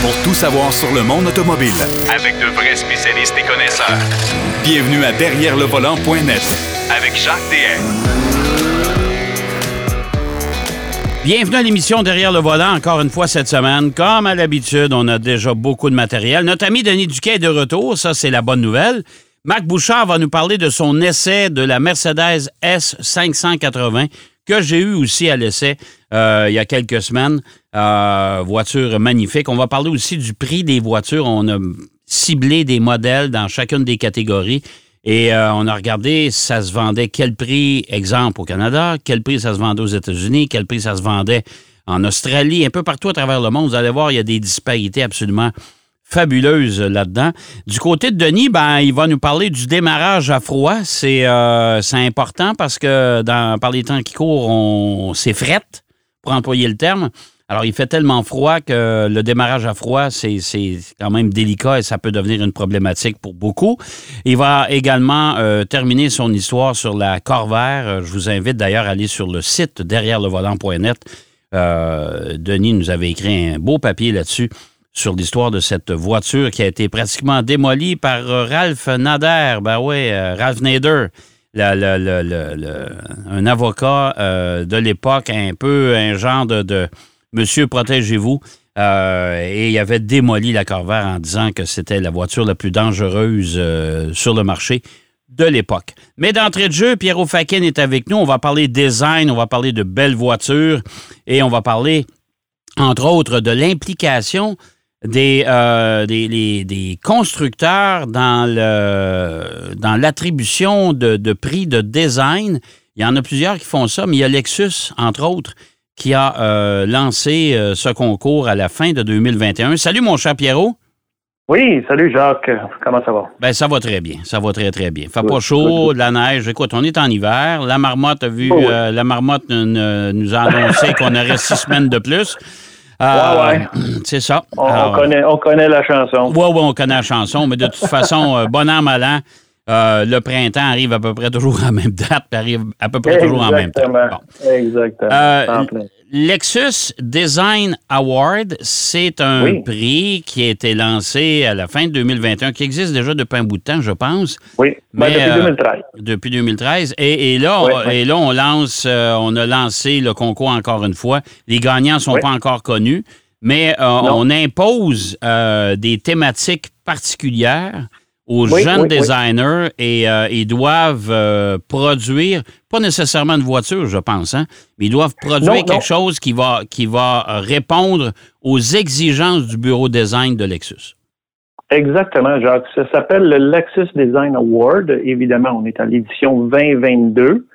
pour tout savoir sur le monde automobile. Avec de vrais spécialistes et connaisseurs. Bienvenue à Derrière le volant.net Avec Jacques DM. Bienvenue à l'émission Derrière le volant, encore une fois cette semaine. Comme à l'habitude, on a déjà beaucoup de matériel. Notre ami Denis Duquet est de retour, ça c'est la bonne nouvelle. Marc Bouchard va nous parler de son essai de la Mercedes S580 que j'ai eu aussi à l'essai euh, il y a quelques semaines. Euh, voiture magnifique. On va parler aussi du prix des voitures. On a ciblé des modèles dans chacune des catégories. Et euh, on a regardé ça se vendait quel prix, exemple, au Canada, quel prix ça se vendait aux États-Unis, quel prix ça se vendait en Australie, un peu partout à travers le monde. Vous allez voir, il y a des disparités absolument fabuleuses là-dedans. Du côté de Denis, ben, il va nous parler du démarrage à froid. C'est euh, important parce que dans, par les temps qui courent, on s'effrette, pour employer le terme. Alors, il fait tellement froid que le démarrage à froid, c'est quand même délicat et ça peut devenir une problématique pour beaucoup. Il va également euh, terminer son histoire sur la Corvair. Je vous invite d'ailleurs à aller sur le site derrière le volant.net. Euh, Denis nous avait écrit un beau papier là-dessus sur l'histoire de cette voiture qui a été pratiquement démolie par euh, Ralph Nader. Ben oui, Ralph Nader. Un avocat de l'époque, un peu un genre de Monsieur, protégez-vous. Euh, et il avait démoli la Corvair en disant que c'était la voiture la plus dangereuse euh, sur le marché de l'époque. Mais d'entrée de jeu, Pierrot Fakin est avec nous. On va parler design, on va parler de belles voitures et on va parler, entre autres, de l'implication des, euh, des, constructeurs dans, le, dans l'attribution de, de prix de design. Il y en a plusieurs qui font ça, mais il y a Lexus, entre autres, qui a euh, lancé euh, ce concours à la fin de 2021. Salut, mon cher Pierrot. Oui, salut Jacques. Comment ça va? Ben, ça va très bien. Ça va très, très bien. Fait pas chaud, la neige. Écoute, on est en hiver. La marmotte a vu, oh, la marmotte nous a annoncé qu'on aurait six semaines de plus. Ouais, ouais. C'est ça. On, connaît, on connaît la chanson. Oui, oui, on connaît la chanson, mais de toute façon, bon an, mal an, le printemps arrive à peu près toujours à la même date, puis arrive à peu près toujours en même temps. Exactement. Euh, Lexus Design Award, c'est un prix qui a été lancé à la fin de 2021, qui existe déjà depuis un bout de temps, je pense. Oui, ben, depuis 2013. Euh, depuis 2013. Et, là, on, et là, on lance, euh, on a lancé le concours encore une fois. Les gagnants ne sont pas encore connus, mais on impose des thématiques particulières aux jeunes designers et euh, ils doivent euh, produire, pas nécessairement une voiture, je pense, hein, mais ils doivent produire quelque chose qui va, qui va répondre aux exigences du bureau design de Lexus. Exactement, Jacques. Ça s'appelle le Lexus Design Award. Évidemment, on est à l'édition 2022.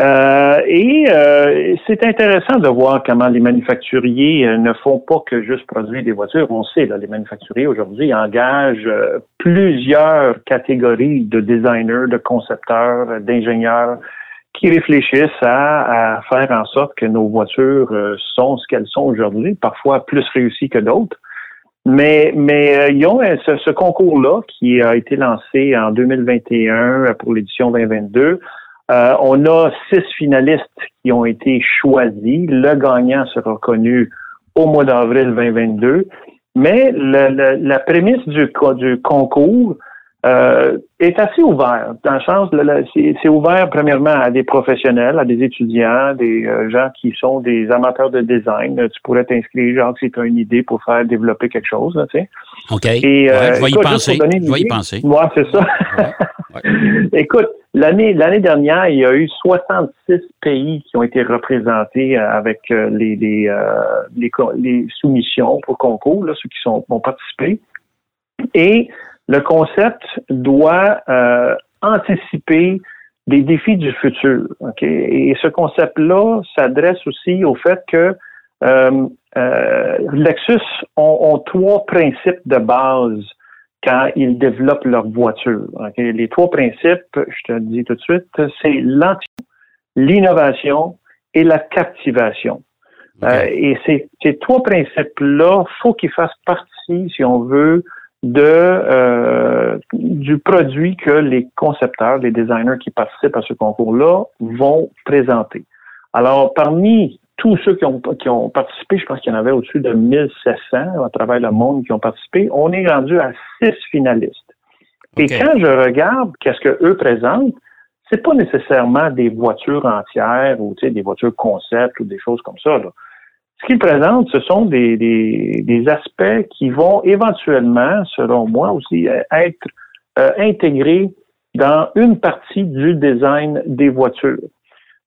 Euh, et euh, c'est intéressant de voir comment les manufacturiers euh, ne font pas que juste produire des voitures. On sait, là, les manufacturiers aujourd'hui engagent plusieurs catégories de designers, de concepteurs, d'ingénieurs qui réfléchissent à, à, faire en sorte que nos voitures sont ce qu'elles sont aujourd'hui, parfois plus réussies que d'autres. Mais, mais ils ont ce, ce concours-là qui a été lancé en 2021 pour l'édition 2022 euh, on a six finalistes qui ont été choisis. Le gagnant sera connu au mois d'avril 2022. Mais la prémisse du, du concours euh, est assez ouverte. Dans le sens, c'est ouvert premièrement à des professionnels, à des étudiants, des euh, gens qui sont des amateurs de design. Tu pourrais t'inscrire, genre, si tu as une idée pour faire développer quelque chose. OK. Et, je vais y penser. Je vais y penser. Moi, c'est ça. Écoute, l'année l'année dernière, il y a eu 66 pays qui ont été représentés euh, avec euh, les, les, euh, les, les, soumissions pour concours, là, ceux qui sont, ont participé. Et le concept doit anticiper des défis du futur. ok? Et ce concept-là s'adresse aussi au fait que Lexus ont, ont, trois principes de base quand ils développent leur voiture. Les trois principes, je te le dis tout de suite, c'est l'innovation et la captivation. Euh, et ces, ces trois principes-là, faut qu'ils fassent partie, si on veut, de euh, du produit que les concepteurs, les designers qui participent à ce concours-là vont présenter. Alors, parmi tous ceux qui ont, qui ont participé, je pense qu'il y en avait au-dessus de 1700 à travers le monde qui ont participé, on est rendu à six finalistes. Et quand je regarde qu'est-ce que eux présentent, c'est pas nécessairement des voitures entières ou des voitures concept ou des choses comme ça. Ce qu'ils présentent, ce sont des, des, aspects qui vont éventuellement, selon moi aussi, être euh, intégrés dans une partie du design des voitures.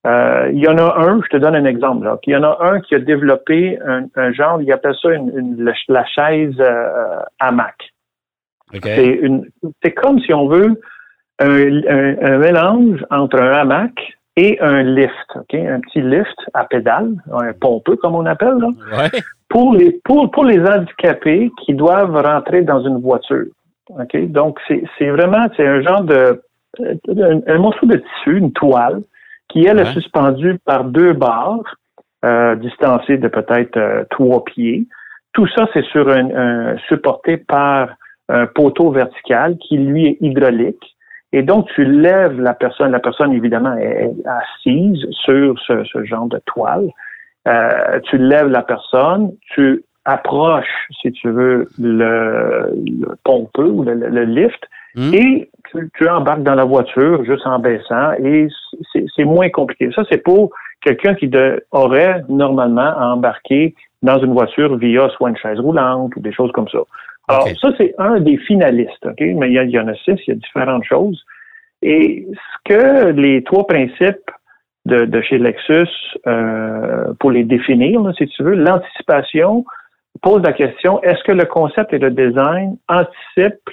Euh, il y en a un, je te donne un exemple. Il y en a un qui a développé un, genre, il appelle ça une, la chaise euh, hamac. C'est comme si on veut un, mélange entre un hamac et un lift, un petit lift à pédale, un pompeux comme on appelle, pour les pour, pour les handicapés qui doivent rentrer dans une voiture. Donc c'est vraiment c'est un genre de un, morceau de tissu, une toile qui, elle, est suspendue par deux barres euh, distancées de peut-être euh, trois pieds. Tout ça, c'est sur un, supporté par un poteau vertical qui, lui, est hydraulique. Et donc, tu lèves la personne. La personne, évidemment, est, assise sur ce, genre de toile. Euh, tu lèves la personne, tu approches, si tu veux, le, pompeux ou le, lift, hmm? et tu, embarques dans la voiture juste en baissant et c'est moins compliqué. Ça, c'est pour quelqu'un qui aurait normalement embarqué dans une voiture via soit une chaise roulante ou des choses comme ça. Alors, ça, c'est un des finalistes, OK? Mais il y, en a six, il y a différentes choses. Et ce que les trois principes de, chez Lexus, euh, pour les définir, si tu veux, l'anticipation pose la question, est-ce que le concept et le design anticipent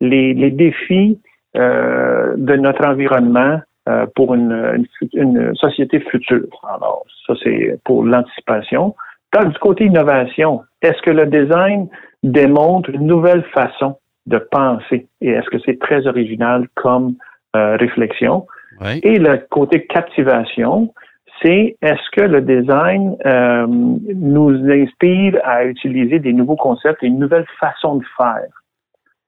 les, les défis euh, de notre environnement euh, pour une, une, société future. Alors, ça, c'est pour l'anticipation. Du côté innovation, est-ce que le design démontre une nouvelle façon de penser et est-ce que c'est très original comme euh, réflexion? Et le côté captivation, c'est est-ce que le design euh, nous inspire à utiliser des nouveaux concepts et une nouvelle façon de faire?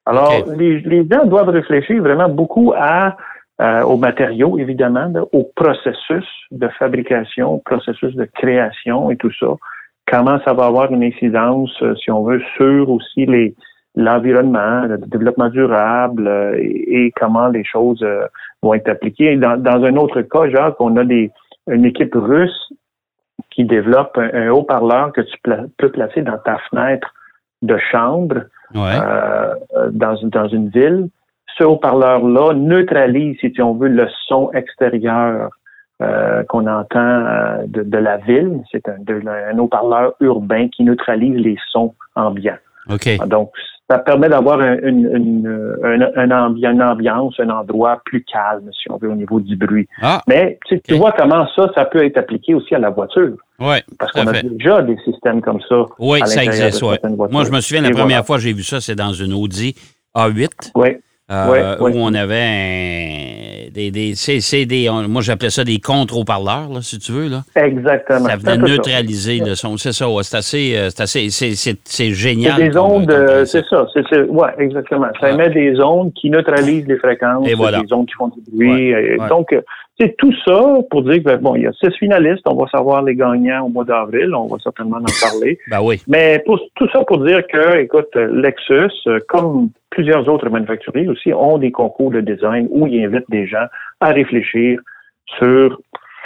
Alors, les, les, gens doivent réfléchir vraiment beaucoup à euh, aux matériaux, évidemment, au processus de fabrication, au processus de création et tout ça. Comment ça va avoir une incidence, euh, si on veut, sur aussi les l'environnement, le développement durable euh, et, comment les choses vont être appliquées. Dans, dans un autre cas, Jacques, on a des, une équipe russe qui développe un haut-parleur que tu peux placer dans ta fenêtre de chambre euh, dans, dans une ville. Ce haut-parleur-là neutralise, si on veut, le son extérieur euh, qu'on entend euh, de, la ville. C'est un, un haut-parleur urbain qui neutralise les sons ambiants. Donc, ça permet d'avoir une, une, une, ambiance, un endroit plus calme, si on veut, au niveau du bruit. Ah, Mais tu, vois comment ça, ça peut être appliqué aussi à la voiture. Oui. Parce qu'on a déjà des systèmes comme ça. Oui, ça existe, oui. Moi, je me souviens, la première fois que j'ai vu ça, c'est dans une Audi A8. Oui. Euh, où on avait des, des, c'est, des moi j'appelais ça des contre-haut-parleurs, là, si tu veux. Là. Exactement. Ça venait neutraliser le son. C'est ça, c'est assez, euh, c'est assez, c'est, c'est, génial. C'est des ondes, euh, c'est ça, c'est, c'est, ouais, exactement. Ça émet des ondes qui neutralisent les fréquences, Et voilà. des ondes qui font du bruit. Donc, c'est tout ça pour dire que ben, bon, il y a six finalistes, on va savoir les gagnants au mois d'avril, on va certainement en parler. ben oui. Mais pour, tout ça pour dire que, écoute, Lexus, comme plusieurs autres manufacturiers aussi, ont des concours de design où ils invitent des gens à réfléchir sur,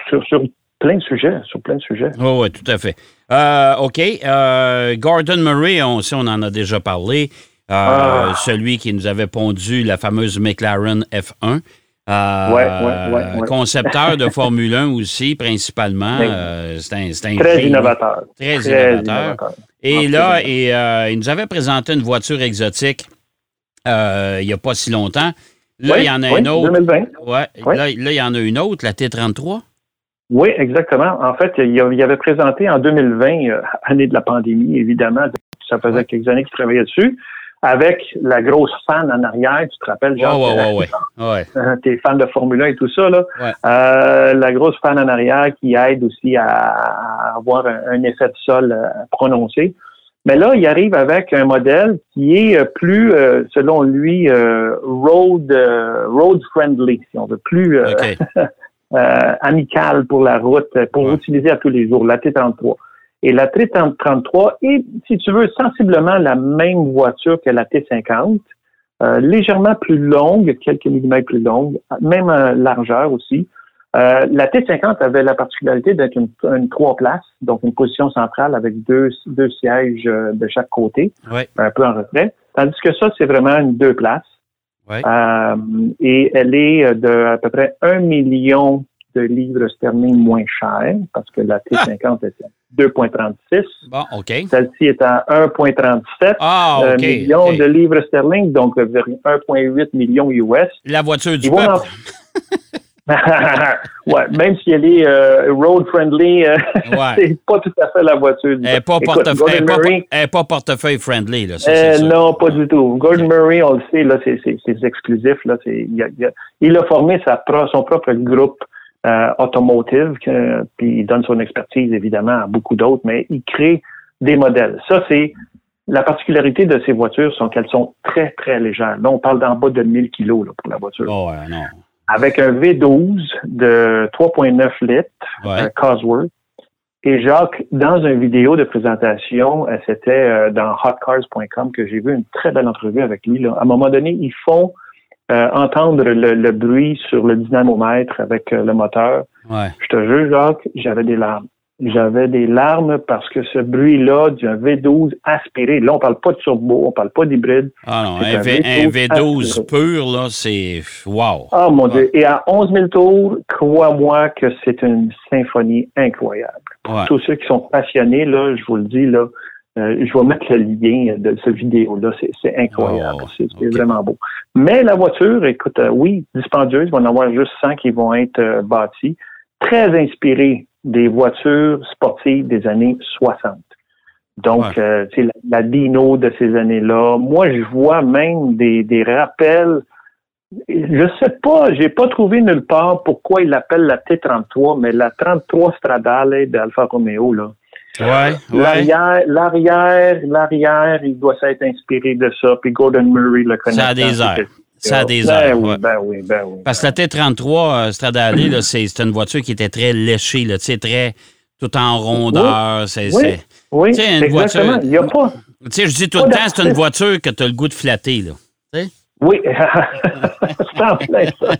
sur, plein de sujets, sur plein de sujets. Oui, oui, tout à fait. Euh, OK. Euh, Gordon Murray, on, on en a déjà parlé. Euh, ah. Celui qui nous avait pondu la fameuse McLaren F1. Euh, concepteur de Formule 1 aussi, principalement. Euh, c'est un, très, innovateur. Très, innovateur. Et là, et, euh, il nous avait présenté une voiture exotique il n'y a pas si longtemps. Là, il y en a une autre. 2020. Ouais, là, il y en a une autre, la T33. Oui, exactement. En fait, il avait présenté en 2020, année de la pandémie, évidemment. Ça faisait quelques années qu'il travaillait dessus avec la grosse fan en arrière, tu te rappelles, genre, ouais, ouais, ouais, ouais. t'es fan de Formule 1 et tout ça, là. Euh, la grosse fan en arrière qui aide aussi à, avoir un, effet de sol euh, prononcé. Mais là, il arrive avec un modèle qui est euh, plus, selon lui, road road friendly, si on veut, plus amicale pour la route, pour utiliser à tous les jours, la T33. Et la T33 est, si tu veux, sensiblement la même voiture que la T50, légèrement plus longue, quelques millimètres plus longue, même largeur aussi. Euh, la T50 avait la particularité d'être une, une, trois places, donc une position centrale avec deux, deux sièges euh, de chaque côté, un peu en retrait. Tandis que ça, c'est vraiment une deux places. Euh, et elle est de à peu près un million de livres sterling moins cher, parce que la T50 ah! était 2,36. Bon, OK. Celle-ci est à 1,37 ah, millions de livres sterling, donc 1,8 million US. La voiture du peuple. ouais, même si elle est euh, road friendly, euh, c'est pas tout à fait la voiture. Elle n'est pas, portefeuille, pas, portefeuille friendly. Là, euh, non, pas du tout. Gordon Murray, on le sait, là, c'est, exclusif. Là, il, a, il, a, formé sa, son propre groupe automotive, puis il donne son expertise évidemment à beaucoup d'autres, mais il crée des modèles. Ça, c'est la particularité de ces voitures, sont qu'elles sont très, très légères. Là, on parle d'en bas de 1000 kilos là, pour la voiture. Oh, ouais, non avec un V12 de 3,9 litres, ouais. Cosworth. Et Jacques, dans une vidéo de présentation, euh, c'était euh, dans hotcars.com que j'ai vu une très belle entrevue avec lui. Là. À un moment donné, ils font euh, entendre le, bruit sur le dynamomètre avec le moteur. Ouais. Je te jure, Jacques, j'avais des larmes j'avais des larmes parce que ce bruit-là d'un V12 aspiré, là, on parle pas de turbo, on parle pas d'hybride. Ah non, un, v, 12 pur, là, c'est wow. Ah mon Dieu. Et à 11 000 tours, crois-moi que c'est une symphonie incroyable. tous ceux qui sont passionnés, là, je vous le dis, là, euh, je vais mettre le lien de cette vidéo-là. C'est incroyable. c'est vraiment beau. Mais la voiture, écoute, euh, oui, dispendieuse, il va en avoir juste 100 qui vont être euh, bâtis. Très inspiré des voitures sportives des années 60. Donc, euh, la, la, Dino de ces années-là. Moi, je vois même des, des rappels. Je sais pas, j'ai pas trouvé nulle part pourquoi il l'appelle la T33, mais la 33 Stradale d'Alfa Romeo, là. Ouais, l'arrière, l'arrière, l'arrière, il doit s'être inspiré de ça. Puis Gordon Murray le connaît. Ça a des airs. Ça a des ben airs. Oui, ben oui, ben oui. Parce que la T33 euh, Stradale, c'est une voiture qui était très léchée, là, très tout en rondeur. C'est, oui, oui une exactement. Il y a pas. Tu sais, je dis tout le temps, c'est une voiture que tu as le goût de flatter. Là. Oui, c'est en plein ça.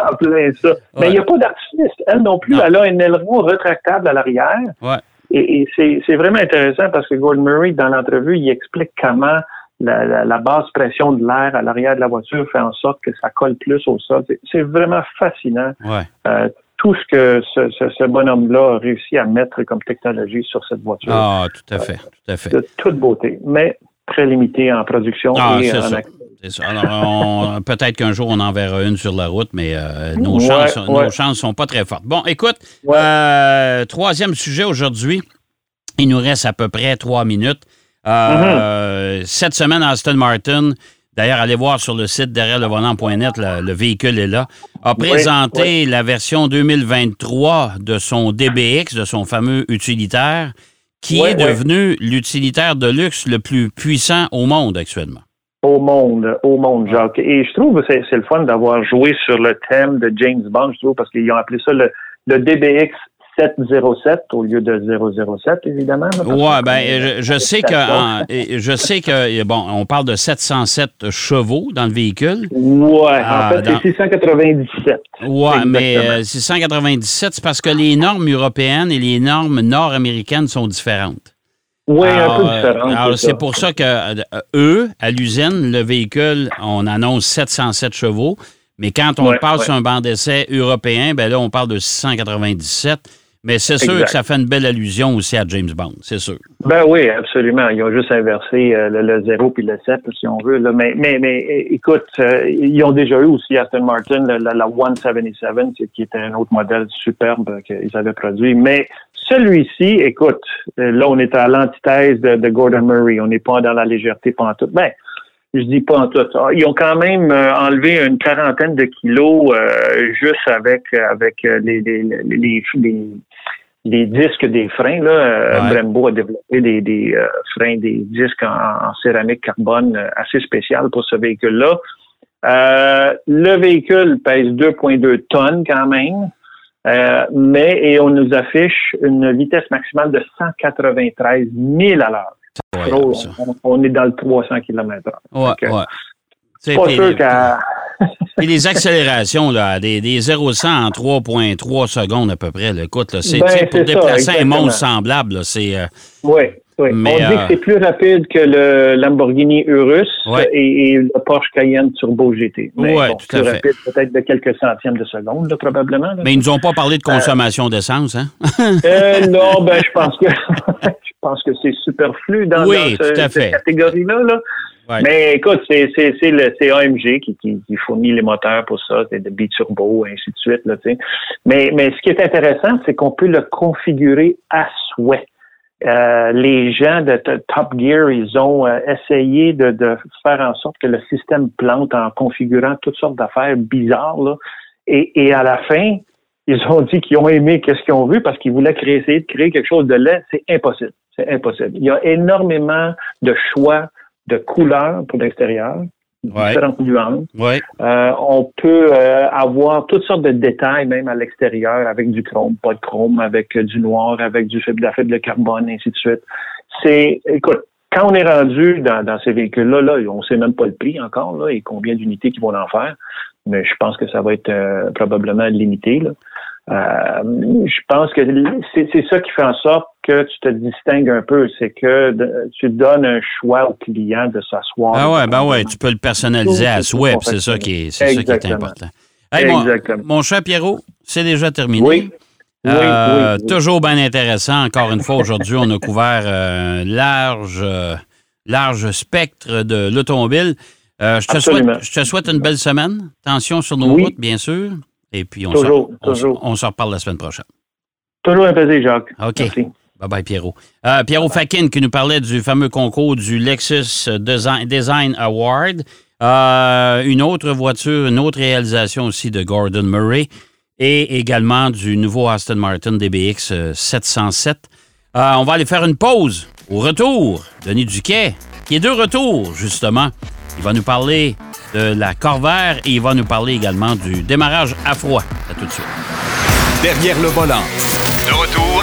En plein ça. Mais il n'y a pas d'artiste. Elle non plus, elle a un aileron retractable à l'arrière. Ouais. Et, et c'est, vraiment intéressant parce que Gordon Murray, dans l'entrevue, il explique comment la, basse pression de l'air à l'arrière de la voiture fait en sorte que ça colle plus au sol. C'est vraiment fascinant. Euh, tout ce que ce, bonhomme-là a réussi à mettre comme technologie sur cette voiture. Ah, tout à fait, tout à fait. De toute beauté, mais très limité en production ah, et en peut-être qu'un jour on en verra une sur la route, mais euh, nos, chances, nos chances sont pas très fortes. Bon, écoute, euh, troisième sujet aujourd'hui. Il nous reste à peu près trois minutes. Euh, cette semaine, Aston Martin, d'ailleurs, allez voir sur le site derrière le volant.net, le, véhicule est là, a présenté la version 2023 de son DBX, de son fameux utilitaire, qui est devenu l'utilitaire de luxe le plus puissant au monde actuellement. Au monde, au monde, Jacques. Et je trouve que c'est le fun d'avoir joué sur le thème de James Bond, je trouve, parce qu'ils ont appelé ça le, le DBX 707 au lieu de 007, évidemment. Oui, ben, je, sais que je sais que bon, on parle de 707 chevaux dans le véhicule. Oui, en ah, fait, c'est 697. Oui, mais 697, euh, c'est parce que les normes européennes et les normes nord-américaines sont différentes. Oui, un peu. Alors, c'est pour ça que euh, eux, à l'usine, le véhicule, on annonce 707 chevaux. Mais quand on passe sur un banc d'essai européen, ben là, on parle de 697. Mais c'est sûr que ça fait une belle allusion aussi à James Bond, c'est sûr. Ben oui, absolument. Ils ont juste inversé euh, le, 0 puis le 7, si on veut. Mais, mais, mais écoute, euh, ils ont déjà eu aussi Aston Martin, la, la, 177, qui était un autre modèle superbe qu'ils avaient produit. Mais celui-ci, écoute, euh, là, on est à l'antithèse de, Gordon Murray. On n'est pas dans la légèreté pendant tout. Ben, je dis pas en tout. Ah, ils ont quand même enlevé une quarantaine de kilos euh, juste avec avec les, les, les, les, disques des freins. Là. Brembo a développé des, des freins, des disques en, céramique carbone assez spécial pour ce véhicule-là. le véhicule pèse 2,2 tonnes quand même. Euh, mais et on nous affiche une vitesse maximale de 193 000 à l'heure. On, on est dans le 300 km h Ouais, Donc, euh, ouais. Tu sais, Pas sûr qu'à... puis les accélérations, là, des, des 0-100 en 3,3 secondes à peu près. là. Écoute, c'est, Ben, pour ça, déplacer un monstre semblable, c'est. euh, Oui, oui. Mais, on dit euh, que c'est plus rapide que le Lamborghini Urus Ouais. et, et le Porsche Cayenne Turbo GT. Bon, tout à plus fait. rapide peut-être de quelques centièmes de seconde, là, probablement. mais ils nous ont pas parlé de consommation d'essence, hein? Euh, non, ben je pense que je pense que c'est superflu dans, Oui, dans ce- tout à fait. cette catégorie-là. Là. Mais écoute, c'est le AMG qui, qui, fournit les moteurs pour ça, c'est de biturbo, ainsi de suite. Là, mais mais ce qui est intéressant, c'est qu'on peut le configurer à souhait. Euh, les gens de Top Gear, ils ont euh, essayé de, de faire en sorte que le système plante en configurant toutes sortes d'affaires bizarres. Et, et à la fin, ils ont dit qu'ils ont aimé qu'est-ce qu'ils ont vu parce qu'ils voulaient créer, essayer de créer quelque chose de laid. C'est impossible. C'est impossible. Il y a énormément de choix de couleurs pour l'extérieur, Ouais. différentes nuances. Euh, on peut euh, avoir toutes sortes de détails, même à l'extérieur, avec du chrome, pas de chrome, avec euh, du noir, avec du fibre, de la fibre de carbone, ainsi de suite. C'est, écoute, quand on est rendu dans, dans ces véhicules-là, là, on sait même pas le prix encore, là, et combien d'unités qu'ils vont en faire. Mais je pense que ça va être euh, probablement limité. Là. Euh, je pense que c'est ça qui fait en sorte que tu te distingues un peu, c'est que de- tu donnes un choix au client de s'asseoir. Ah ouais, ben ouais, tu peux le personnaliser à souhait, c'est ça qui est, c'est ça qui est important. Hey, mon, cher Pierrot, c'est déjà terminé. Oui. Oui, Euh, oui, oui. Toujours bien intéressant. Encore une fois, aujourd'hui, on a couvert euh, un large, euh, large spectre de l'automobile. Euh, je, te souhaite, je te souhaite une belle semaine. Attention sur nos routes, bien sûr. Et puis, on Toujours, se, on, toujours. on se reparle la semaine prochaine. Toujours un plaisir, Jacques. OK. Merci. Bye-bye, Pierrot. Euh, Pierrot Fakin qui nous parlait du fameux concours du Lexus Design, Award. Euh, une autre voiture, une autre réalisation aussi de Gordon Murray et également du nouveau Aston Martin DBX euh, 707. Euh, on va aller faire une pause. Au retour, Denis Duquet, qui est de retour, justement. Il va nous parler de la Corvair et il va nous parler également du démarrage à froid. À tout de suite. Derrière le volant.